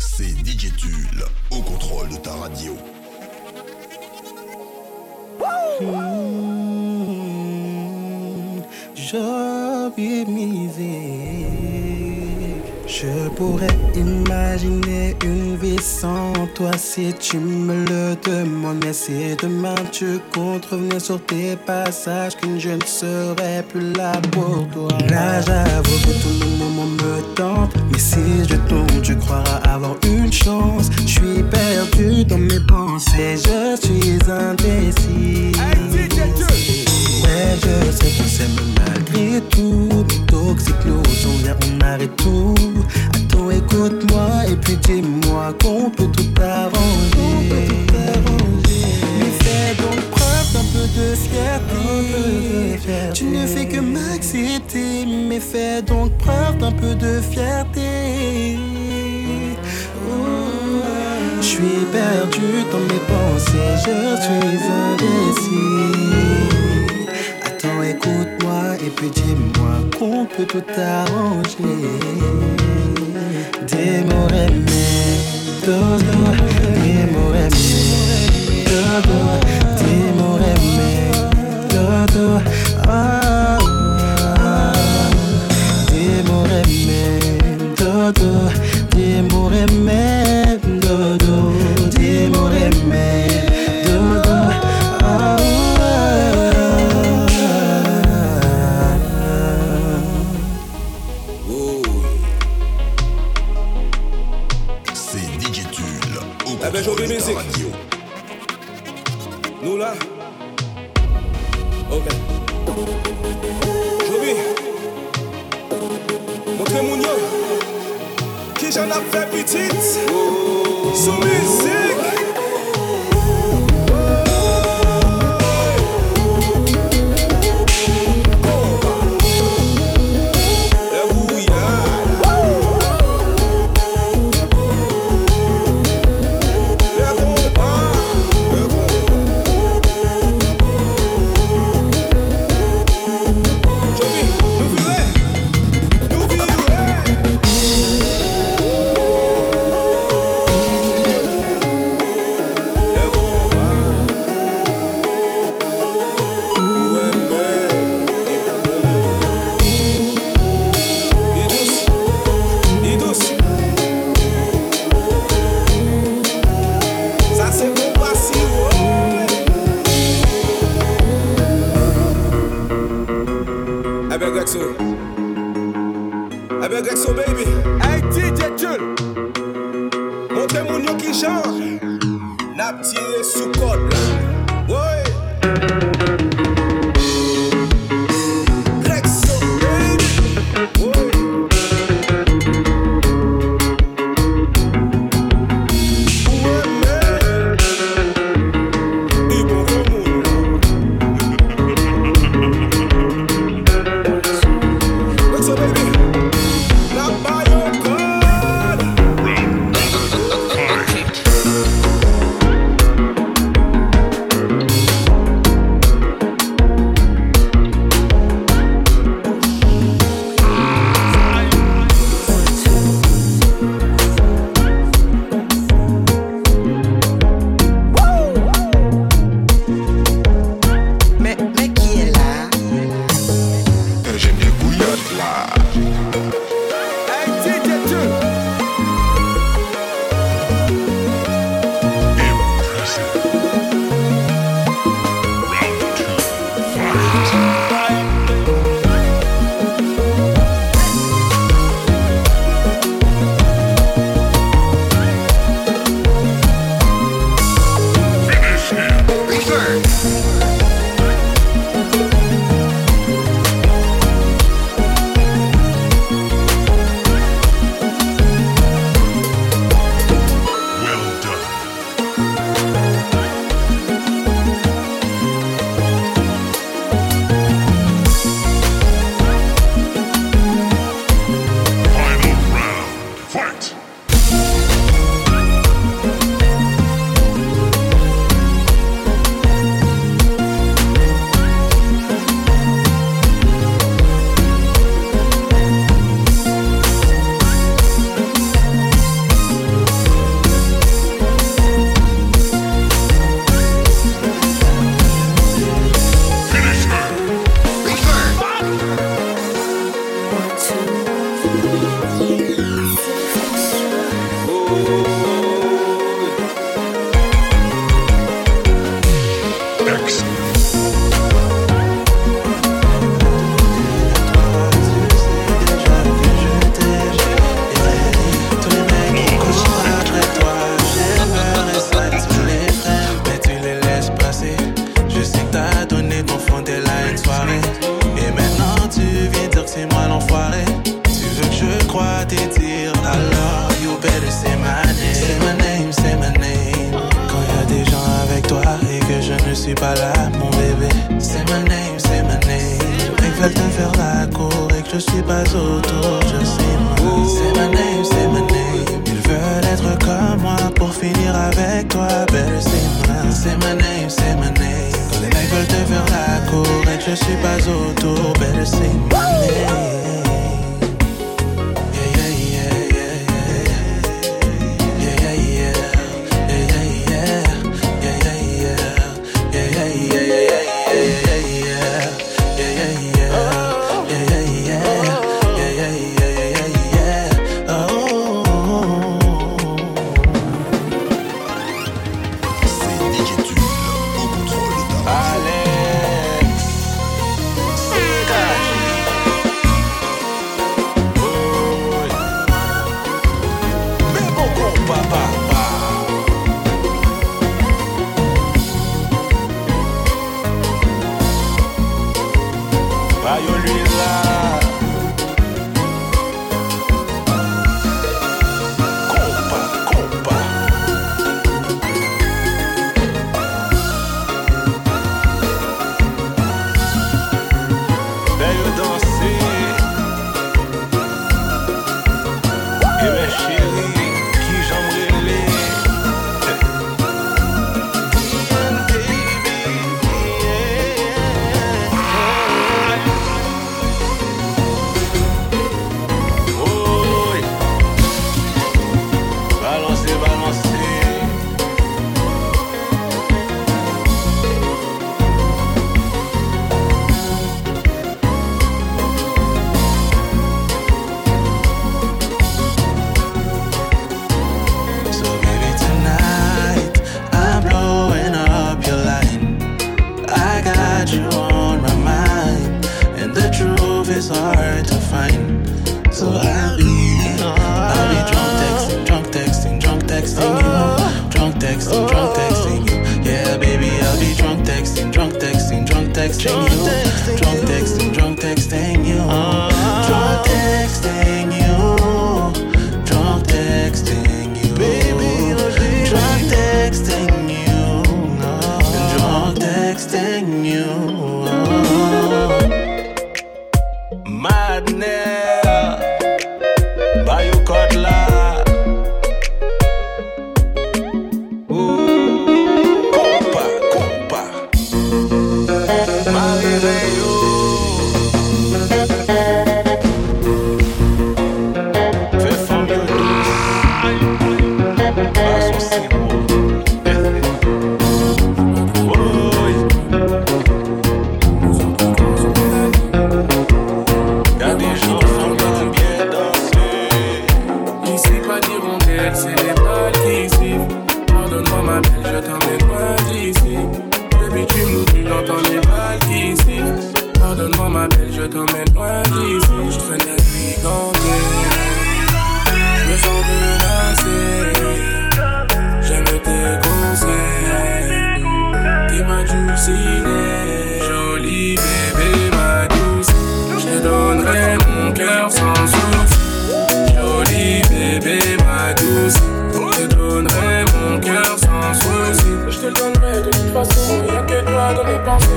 C'est DJ Tulle au contrôle de ta radio. Je pourrais imaginer une vie sans toi si tu me le demandes. Mais si demain tu comptes revenir sur tes passages, que je ne serai plus là pour toi. Là, j'avoue que tout le monde me tente. Mais si je tombe, tu croiras avoir une chance. Je suis perdu dans mes pensées, je suis indécis. Je sais que c'est malgré tout. Toxique, nous on vient, on arrête tout. Attends, écoute-moi et puis dis-moi qu'on peut tout arranger. Mais fais donc preuve d'un peu de fierté. Tu ne fais que m'accepter, mais fais donc preuve d'un peu de fierté. Je suis perdu dans mes pensées, je suis indécis. Écoute-moi et puis dis-moi qu'on peut tout arranger. Aimer, dodo, aimer, dodo, aimer, dodo, ah, aimer, dodo, dis-moi fait petite. Sous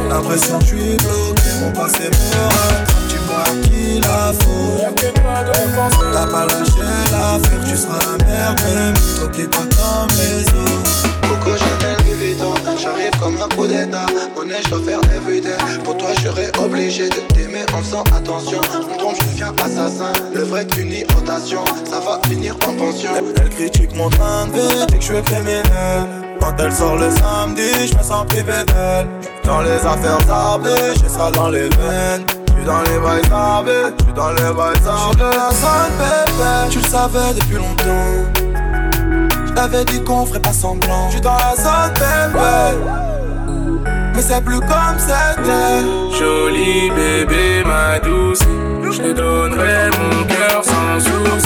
L'impression que je suis bloqué, mon passé me rattrape Tu vois qui la faute. T'as pas lâché l'affaire, tu seras la merde Même t'oublies pas comme les autres Coco Chanel Louis Vuitton, j'arrive comme un coup d'état. Monnaie je dois faire everyday Pour toi je obligé de t'aimer en faisant attention. Je me je deviens assassin. Le vrai qu'une rotation, ça va finir en pension. Elle critique mon train de vie, que je suis criminel. Quand elle sort le samedi, je me sens privé d'elle dans les affaires sablées, j'ai ça dans les veines. J'suis dans les bails sablés, j'suis dans les bails sablés. La salle bébé, tu le savais depuis longtemps. J't'avais dit qu'on ferait pas semblant. J'suis dans la zone bébé. Mais c'est plus comme c'était. Joli bébé, ma douce. Je donnerai mon cœur sans source.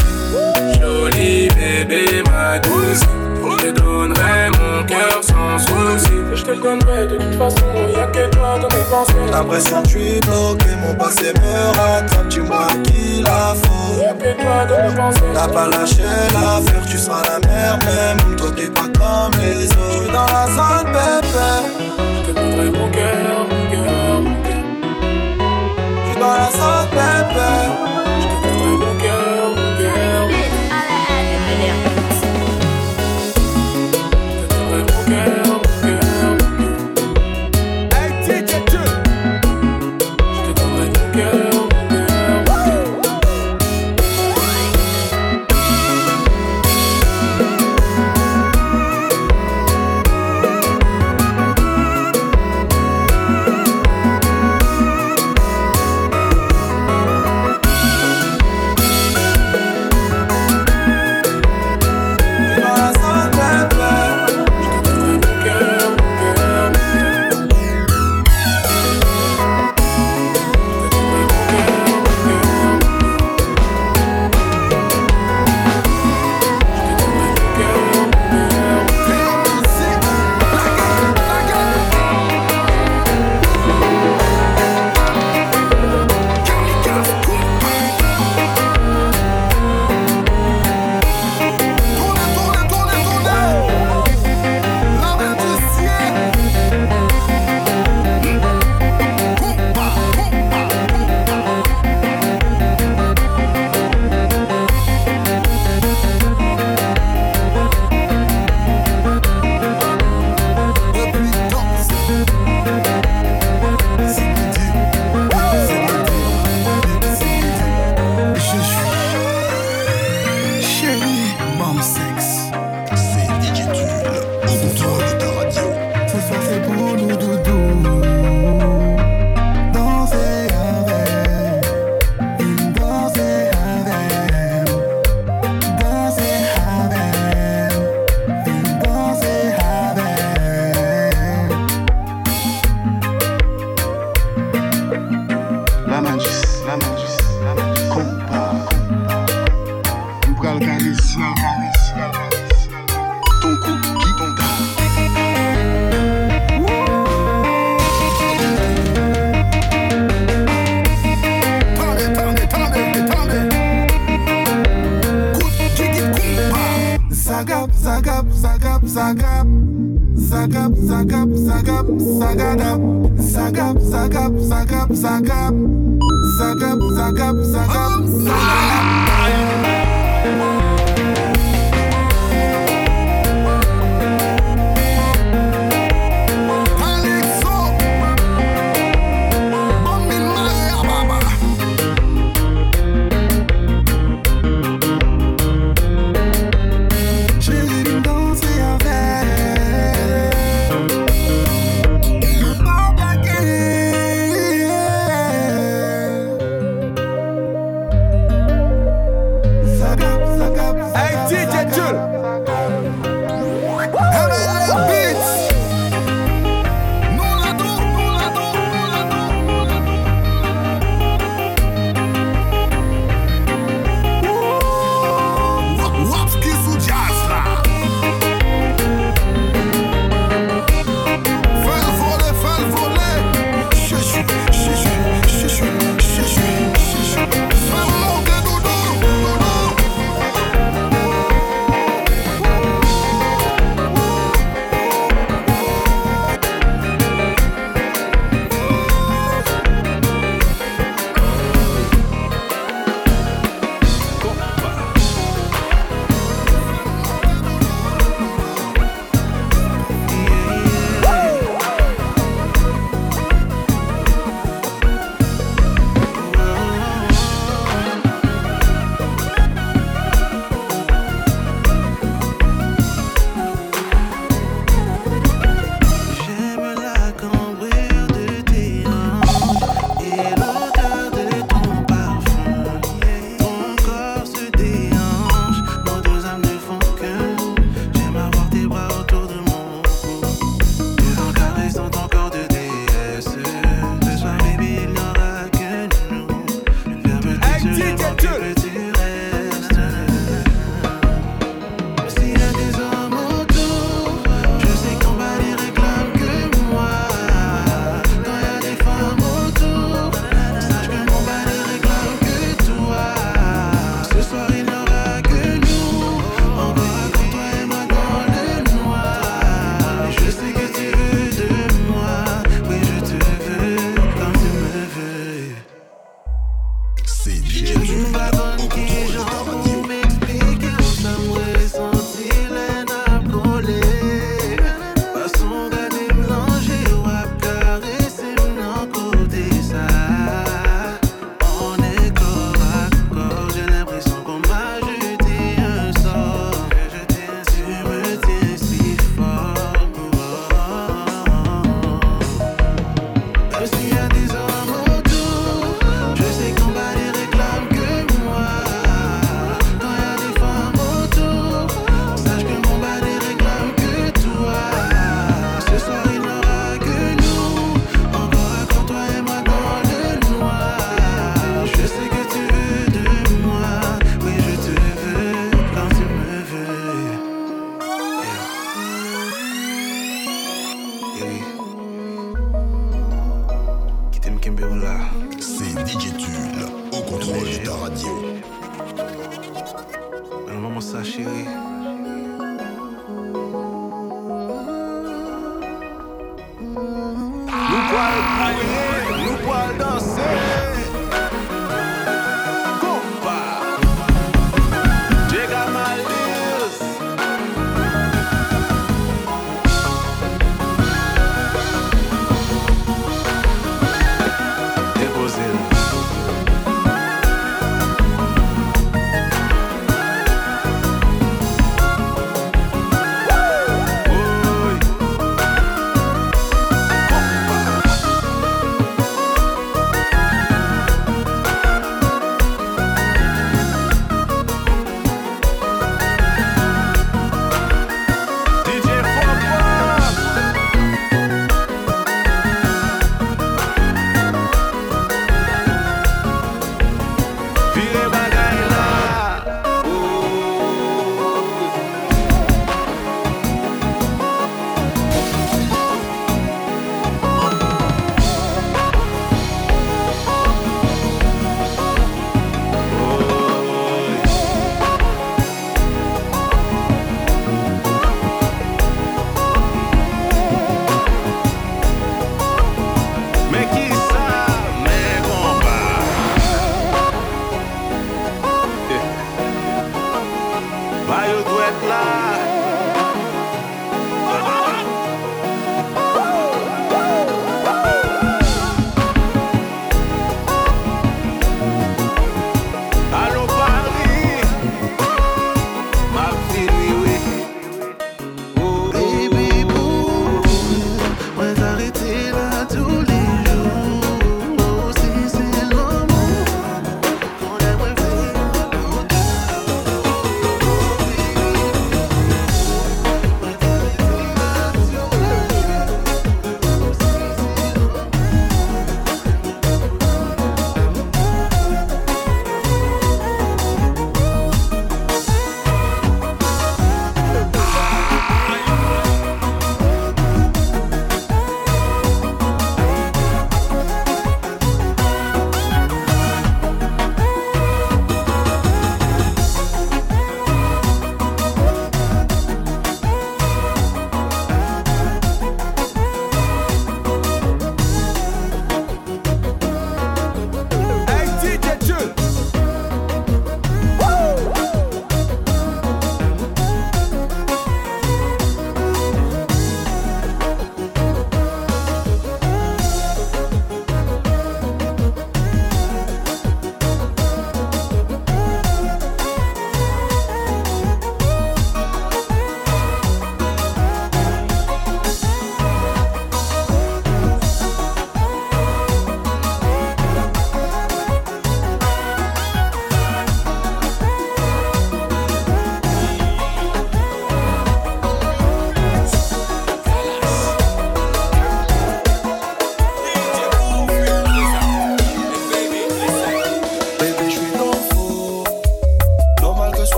Joli bébé, ma douce. Je te donnerai mon cœur sans souci. Je te le donnerai de toute façon, y'a que toi dans mes pensées. L'impression que tu es bloqué, mon passé me rattrape. Dis-moi qui la faute. Y'a que toi dans mes pensées. T'as pas lâché l'affaire, tu seras la mère même. Toi t'es pas comme les autres. Tu dans la salle, bébé. Je te donnerai mon cœur, mon cœur, mon cœur. Tu dans la salle, bébé.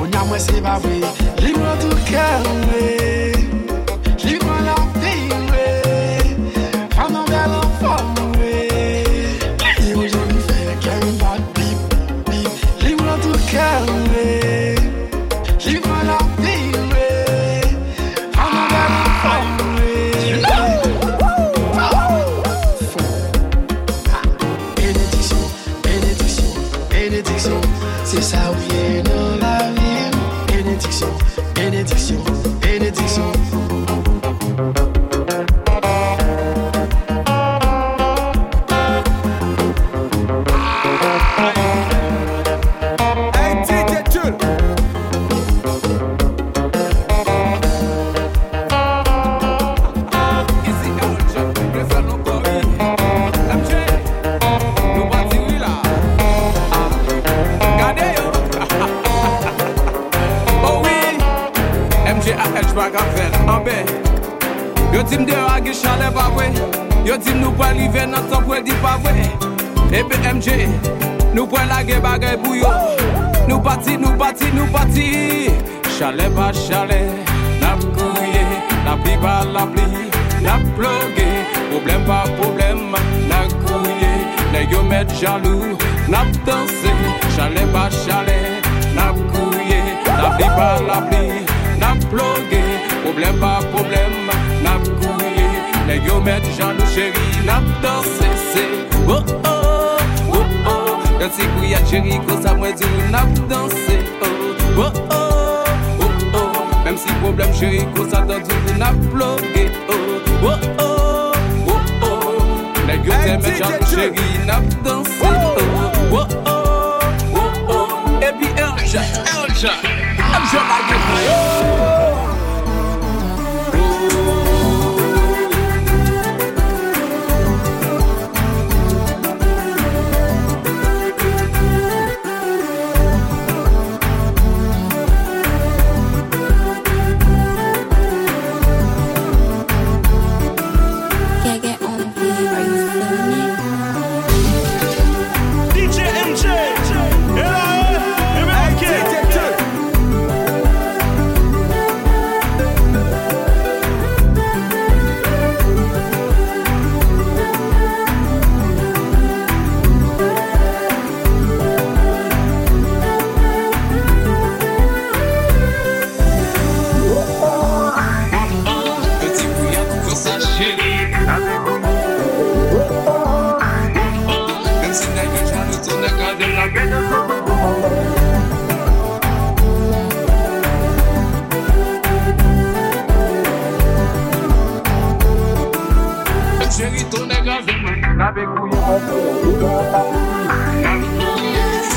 O nyan mwen se ba vwe Li mwen tou kè mwen Jan chéri nap dansi Oh oh, oh oh, epi El Jat, El Jat, El Jat la gen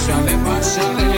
Shall never, shall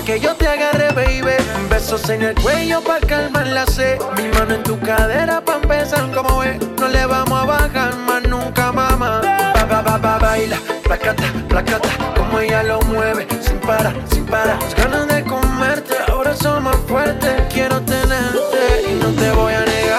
que yo te agarre, baby. Besos en el cuello pa' calmar la sed. Mi mano en tu cadera pa' empezar como ve. No le vamos a bajar más nunca, mamá. Ba, ba, ba, ba, baila, placata, placata. Como ella lo mueve, sin parar, sin parar. Las ganas de comerte, ahora son más fuertes. Quiero tenerte y no te voy a negar.